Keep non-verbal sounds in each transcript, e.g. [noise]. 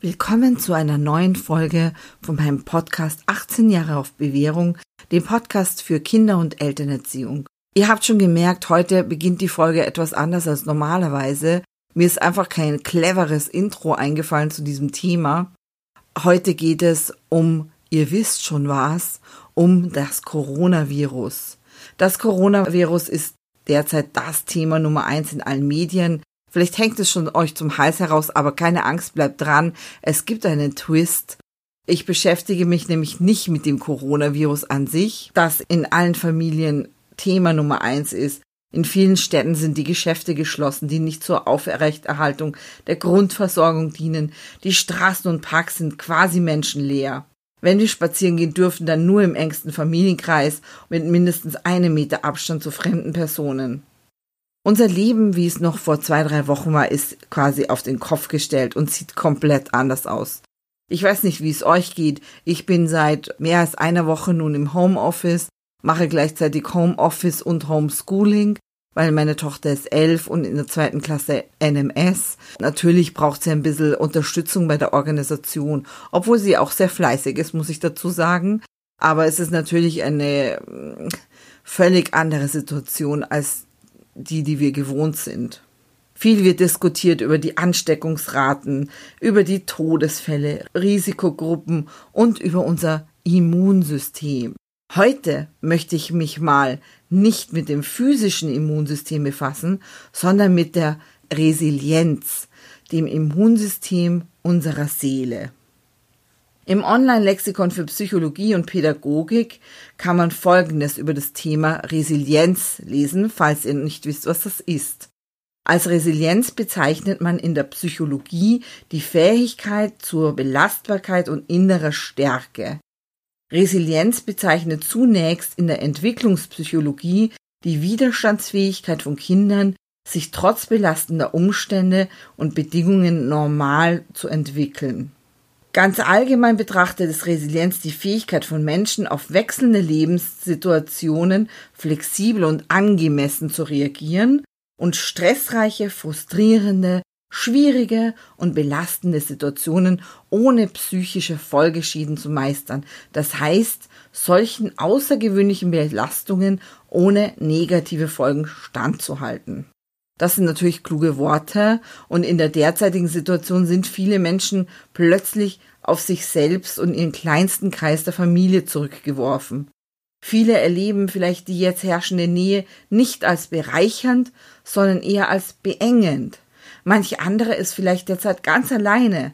Willkommen zu einer neuen Folge von meinem Podcast 18 Jahre auf Bewährung, dem Podcast für Kinder- und Elternerziehung. Ihr habt schon gemerkt, heute beginnt die Folge etwas anders als normalerweise. Mir ist einfach kein cleveres Intro eingefallen zu diesem Thema. Heute geht es um, ihr wisst schon was, um das Coronavirus. Das Coronavirus ist derzeit das Thema Nummer eins in allen Medien. Vielleicht hängt es schon euch zum Hals heraus, aber keine Angst, bleibt dran. Es gibt einen Twist. Ich beschäftige mich nämlich nicht mit dem Coronavirus an sich, das in allen Familien Thema Nummer eins ist. In vielen Städten sind die Geschäfte geschlossen, die nicht zur Aufrechterhaltung der Grundversorgung dienen. Die Straßen und Parks sind quasi menschenleer. Wenn wir spazieren gehen dürfen, dann nur im engsten Familienkreis mit mindestens einem Meter Abstand zu fremden Personen. Unser Leben, wie es noch vor zwei, drei Wochen war, ist quasi auf den Kopf gestellt und sieht komplett anders aus. Ich weiß nicht, wie es euch geht. Ich bin seit mehr als einer Woche nun im Homeoffice, mache gleichzeitig Homeoffice und Homeschooling, weil meine Tochter ist elf und in der zweiten Klasse NMS. Natürlich braucht sie ein bisschen Unterstützung bei der Organisation, obwohl sie auch sehr fleißig ist, muss ich dazu sagen. Aber es ist natürlich eine mm, völlig andere Situation als die, die wir gewohnt sind. Viel wird diskutiert über die Ansteckungsraten, über die Todesfälle, Risikogruppen und über unser Immunsystem. Heute möchte ich mich mal nicht mit dem physischen Immunsystem befassen, sondern mit der Resilienz, dem Immunsystem unserer Seele. Im Online-Lexikon für Psychologie und Pädagogik kann man Folgendes über das Thema Resilienz lesen, falls ihr nicht wisst, was das ist. Als Resilienz bezeichnet man in der Psychologie die Fähigkeit zur Belastbarkeit und innerer Stärke. Resilienz bezeichnet zunächst in der Entwicklungspsychologie die Widerstandsfähigkeit von Kindern, sich trotz belastender Umstände und Bedingungen normal zu entwickeln. Ganz allgemein betrachtet ist Resilienz die Fähigkeit von Menschen, auf wechselnde Lebenssituationen flexibel und angemessen zu reagieren und stressreiche, frustrierende, schwierige und belastende Situationen ohne psychische Folgeschäden zu meistern. Das heißt, solchen außergewöhnlichen Belastungen ohne negative Folgen standzuhalten. Das sind natürlich kluge Worte und in der derzeitigen Situation sind viele Menschen plötzlich auf sich selbst und ihren kleinsten Kreis der Familie zurückgeworfen. Viele erleben vielleicht die jetzt herrschende Nähe nicht als bereichernd, sondern eher als beengend. Manch andere ist vielleicht derzeit ganz alleine.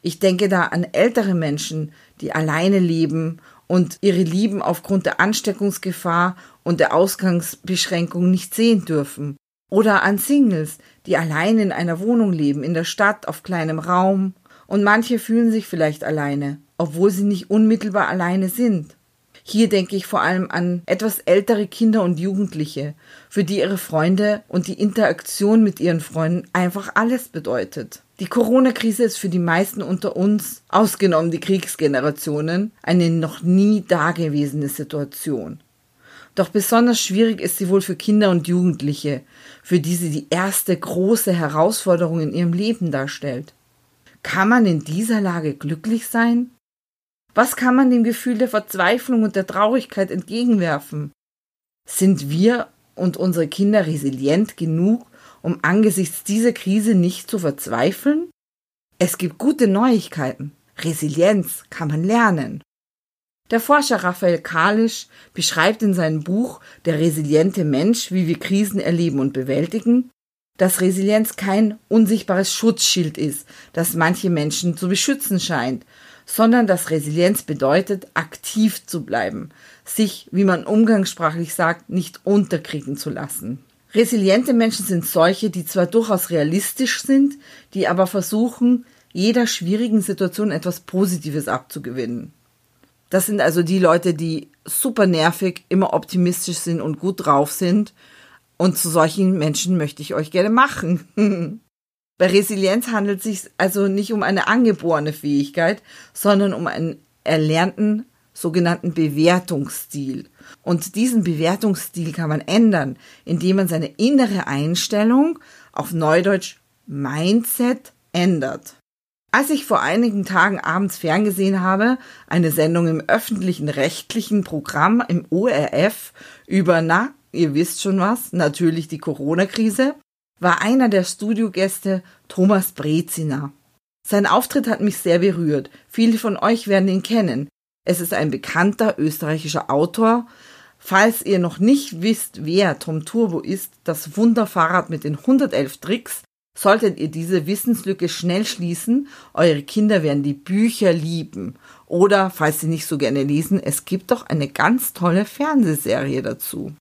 Ich denke da an ältere Menschen, die alleine leben und ihre Lieben aufgrund der Ansteckungsgefahr und der Ausgangsbeschränkung nicht sehen dürfen. Oder an Singles, die allein in einer Wohnung leben, in der Stadt, auf kleinem Raum. Und manche fühlen sich vielleicht alleine, obwohl sie nicht unmittelbar alleine sind. Hier denke ich vor allem an etwas ältere Kinder und Jugendliche, für die ihre Freunde und die Interaktion mit ihren Freunden einfach alles bedeutet. Die Corona-Krise ist für die meisten unter uns, ausgenommen die Kriegsgenerationen, eine noch nie dagewesene Situation. Doch besonders schwierig ist sie wohl für Kinder und Jugendliche, für die sie die erste große Herausforderung in ihrem Leben darstellt. Kann man in dieser Lage glücklich sein? Was kann man dem Gefühl der Verzweiflung und der Traurigkeit entgegenwerfen? Sind wir und unsere Kinder resilient genug, um angesichts dieser Krise nicht zu verzweifeln? Es gibt gute Neuigkeiten. Resilienz kann man lernen. Der Forscher Raphael Kalisch beschreibt in seinem Buch Der resiliente Mensch, wie wir Krisen erleben und bewältigen, dass Resilienz kein unsichtbares Schutzschild ist, das manche Menschen zu beschützen scheint, sondern dass Resilienz bedeutet, aktiv zu bleiben, sich, wie man umgangssprachlich sagt, nicht unterkriegen zu lassen. Resiliente Menschen sind solche, die zwar durchaus realistisch sind, die aber versuchen, jeder schwierigen Situation etwas Positives abzugewinnen. Das sind also die Leute, die super nervig, immer optimistisch sind und gut drauf sind. Und zu solchen Menschen möchte ich euch gerne machen. [laughs] Bei Resilienz handelt es sich also nicht um eine angeborene Fähigkeit, sondern um einen erlernten sogenannten Bewertungsstil. Und diesen Bewertungsstil kann man ändern, indem man seine innere Einstellung auf Neudeutsch Mindset ändert. Als ich vor einigen Tagen abends ferngesehen habe, eine Sendung im öffentlichen rechtlichen Programm im ORF über, na, ihr wisst schon was, natürlich die Corona-Krise, war einer der Studiogäste Thomas Brezina. Sein Auftritt hat mich sehr berührt. Viele von euch werden ihn kennen. Es ist ein bekannter österreichischer Autor. Falls ihr noch nicht wisst, wer Tom Turbo ist, das Wunderfahrrad mit den 111 Tricks, solltet ihr diese Wissenslücke schnell schließen. Eure Kinder werden die Bücher lieben. Oder, falls sie nicht so gerne lesen, es gibt doch eine ganz tolle Fernsehserie dazu.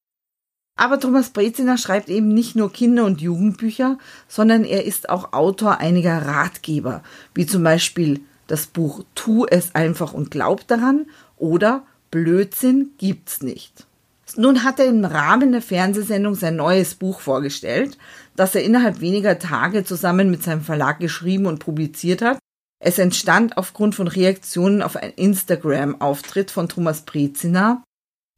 Aber Thomas Breziner schreibt eben nicht nur Kinder- und Jugendbücher, sondern er ist auch Autor einiger Ratgeber, wie zum Beispiel das Buch Tu es einfach und glaub daran oder Blödsinn gibt's nicht. Nun hat er im Rahmen der Fernsehsendung sein neues Buch vorgestellt, das er innerhalb weniger Tage zusammen mit seinem Verlag geschrieben und publiziert hat. Es entstand aufgrund von Reaktionen auf einen Instagram-Auftritt von Thomas Brezina,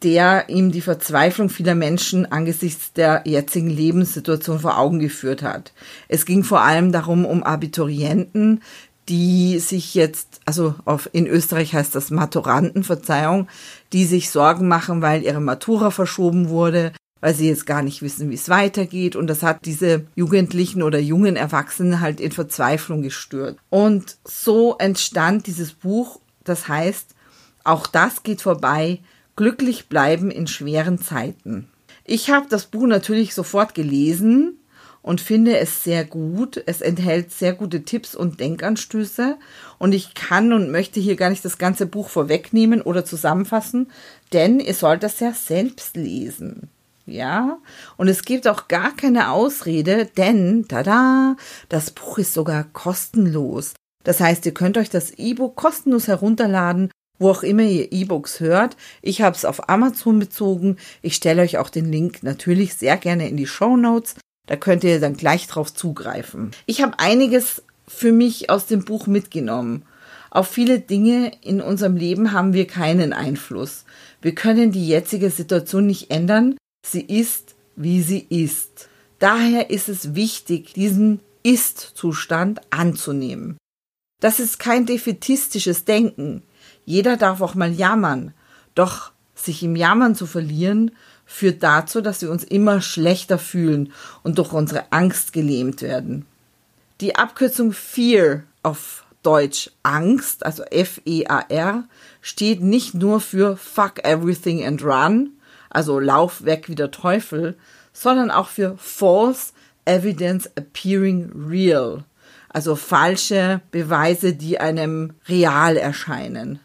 der ihm die Verzweiflung vieler Menschen angesichts der jetzigen Lebenssituation vor Augen geführt hat. Es ging vor allem darum, um Abiturienten, die sich jetzt, also auf, in Österreich heißt das Maturanten, Verzeihung, die sich Sorgen machen, weil ihre Matura verschoben wurde, weil sie jetzt gar nicht wissen, wie es weitergeht. Und das hat diese Jugendlichen oder jungen Erwachsenen halt in Verzweiflung gestört. Und so entstand dieses Buch, das heißt, auch das geht vorbei, Glücklich bleiben in schweren Zeiten. Ich habe das Buch natürlich sofort gelesen und finde es sehr gut. Es enthält sehr gute Tipps und Denkanstöße und ich kann und möchte hier gar nicht das ganze Buch vorwegnehmen oder zusammenfassen, denn ihr sollt das ja selbst lesen. Ja, und es gibt auch gar keine Ausrede, denn, tada, das Buch ist sogar kostenlos. Das heißt, ihr könnt euch das E-Book kostenlos herunterladen wo auch immer ihr E-Books hört. Ich habe es auf Amazon bezogen. Ich stelle euch auch den Link natürlich sehr gerne in die Show Notes. Da könnt ihr dann gleich drauf zugreifen. Ich habe einiges für mich aus dem Buch mitgenommen. Auf viele Dinge in unserem Leben haben wir keinen Einfluss. Wir können die jetzige Situation nicht ändern. Sie ist, wie sie ist. Daher ist es wichtig, diesen Ist-Zustand anzunehmen. Das ist kein defetistisches Denken. Jeder darf auch mal jammern. Doch sich im Jammern zu verlieren, führt dazu, dass wir uns immer schlechter fühlen und durch unsere Angst gelähmt werden. Die Abkürzung Fear auf Deutsch Angst, also F-E-A-R, steht nicht nur für Fuck Everything and Run, also Lauf weg wie der Teufel, sondern auch für False Evidence Appearing Real, also falsche Beweise, die einem real erscheinen.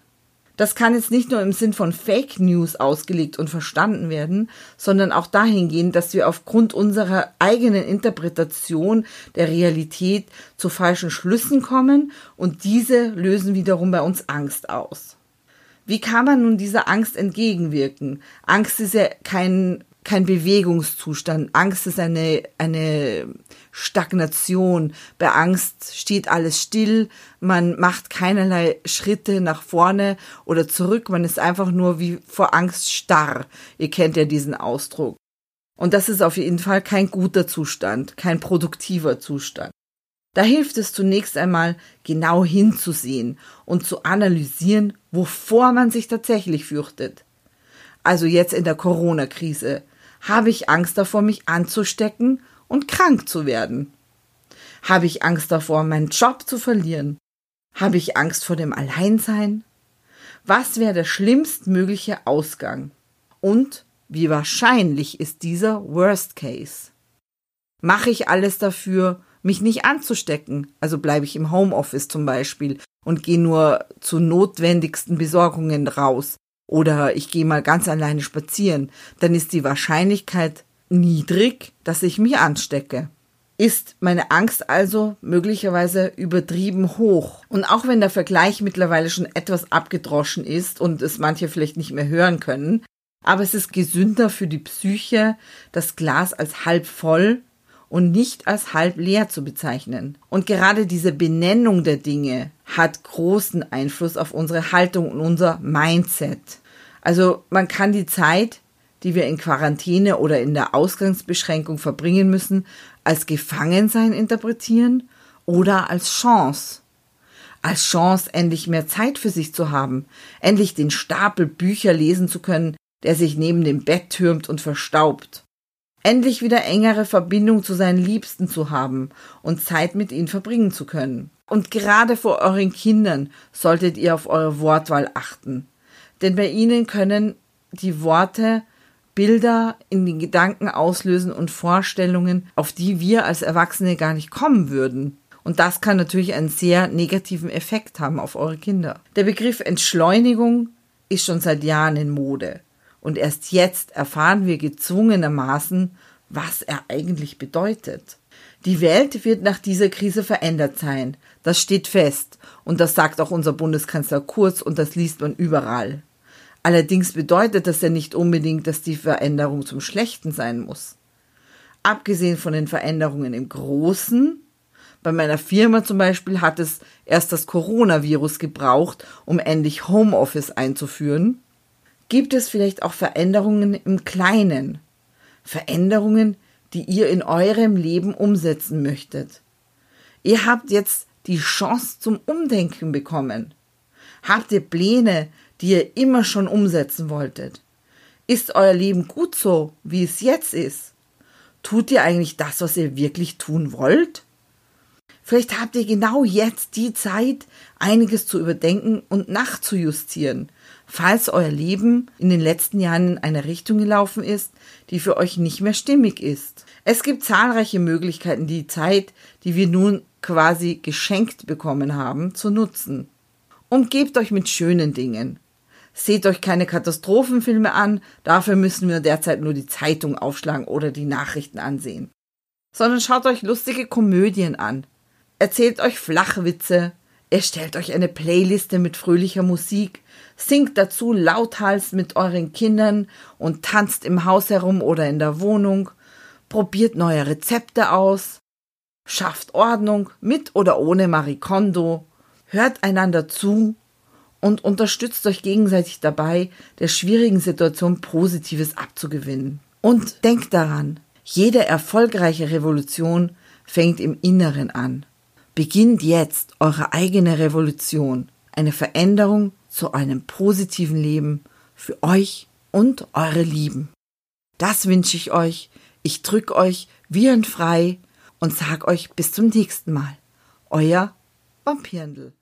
Das kann jetzt nicht nur im Sinn von Fake News ausgelegt und verstanden werden, sondern auch dahingehend, dass wir aufgrund unserer eigenen Interpretation der Realität zu falschen Schlüssen kommen und diese lösen wiederum bei uns Angst aus. Wie kann man nun dieser Angst entgegenwirken? Angst ist ja kein kein Bewegungszustand. Angst ist eine, eine Stagnation. Bei Angst steht alles still. Man macht keinerlei Schritte nach vorne oder zurück. Man ist einfach nur wie vor Angst starr. Ihr kennt ja diesen Ausdruck. Und das ist auf jeden Fall kein guter Zustand, kein produktiver Zustand. Da hilft es zunächst einmal, genau hinzusehen und zu analysieren, wovor man sich tatsächlich fürchtet. Also jetzt in der Corona-Krise habe ich Angst davor, mich anzustecken und krank zu werden? Habe ich Angst davor, meinen Job zu verlieren? Habe ich Angst vor dem Alleinsein? Was wäre der schlimmstmögliche Ausgang? Und wie wahrscheinlich ist dieser Worst Case? Mache ich alles dafür, mich nicht anzustecken? Also bleibe ich im Homeoffice zum Beispiel und gehe nur zu notwendigsten Besorgungen raus oder ich gehe mal ganz alleine spazieren, dann ist die Wahrscheinlichkeit niedrig, dass ich mich anstecke. Ist meine Angst also möglicherweise übertrieben hoch? Und auch wenn der Vergleich mittlerweile schon etwas abgedroschen ist und es manche vielleicht nicht mehr hören können, aber es ist gesünder für die Psyche, das Glas als halb voll und nicht als halb leer zu bezeichnen. Und gerade diese Benennung der Dinge hat großen Einfluss auf unsere Haltung und unser Mindset. Also man kann die Zeit, die wir in Quarantäne oder in der Ausgangsbeschränkung verbringen müssen, als Gefangensein interpretieren oder als Chance. als Chance, endlich mehr Zeit für sich zu haben, endlich den Stapel Bücher lesen zu können, der sich neben dem Bett türmt und verstaubt, endlich wieder engere Verbindung zu seinen Liebsten zu haben und Zeit mit ihnen verbringen zu können. Und gerade vor euren Kindern solltet ihr auf eure Wortwahl achten, denn bei ihnen können die Worte Bilder in den Gedanken auslösen und Vorstellungen, auf die wir als Erwachsene gar nicht kommen würden. Und das kann natürlich einen sehr negativen Effekt haben auf eure Kinder. Der Begriff Entschleunigung ist schon seit Jahren in Mode. Und erst jetzt erfahren wir gezwungenermaßen, was er eigentlich bedeutet. Die Welt wird nach dieser Krise verändert sein. Das steht fest. Und das sagt auch unser Bundeskanzler Kurz und das liest man überall. Allerdings bedeutet das ja nicht unbedingt, dass die Veränderung zum Schlechten sein muss. Abgesehen von den Veränderungen im Großen, bei meiner Firma zum Beispiel hat es erst das Coronavirus gebraucht, um endlich Homeoffice einzuführen, gibt es vielleicht auch Veränderungen im Kleinen. Veränderungen, die ihr in eurem Leben umsetzen möchtet. Ihr habt jetzt die Chance zum Umdenken bekommen. Habt ihr Pläne, die ihr immer schon umsetzen wolltet? Ist euer Leben gut so, wie es jetzt ist? Tut ihr eigentlich das, was ihr wirklich tun wollt? Vielleicht habt ihr genau jetzt die Zeit, einiges zu überdenken und nachzujustieren, falls euer Leben in den letzten Jahren in eine Richtung gelaufen ist, die für euch nicht mehr stimmig ist. Es gibt zahlreiche Möglichkeiten, die Zeit, die wir nun quasi geschenkt bekommen haben, zu nutzen. Umgebt euch mit schönen Dingen. Seht euch keine Katastrophenfilme an, dafür müssen wir derzeit nur die Zeitung aufschlagen oder die Nachrichten ansehen. Sondern schaut euch lustige Komödien an. Erzählt euch Flachwitze, erstellt euch eine Playliste mit fröhlicher Musik, singt dazu lauthals mit euren Kindern und tanzt im Haus herum oder in der Wohnung, probiert neue Rezepte aus, schafft Ordnung mit oder ohne Marikondo, hört einander zu und unterstützt euch gegenseitig dabei, der schwierigen Situation Positives abzugewinnen. Und denkt daran, jede erfolgreiche Revolution fängt im Inneren an. Beginnt jetzt eure eigene Revolution, eine Veränderung zu einem positiven Leben für euch und eure Lieben. Das wünsche ich euch. Ich drück euch wie Frei und sag euch bis zum nächsten Mal. Euer Vampirndl.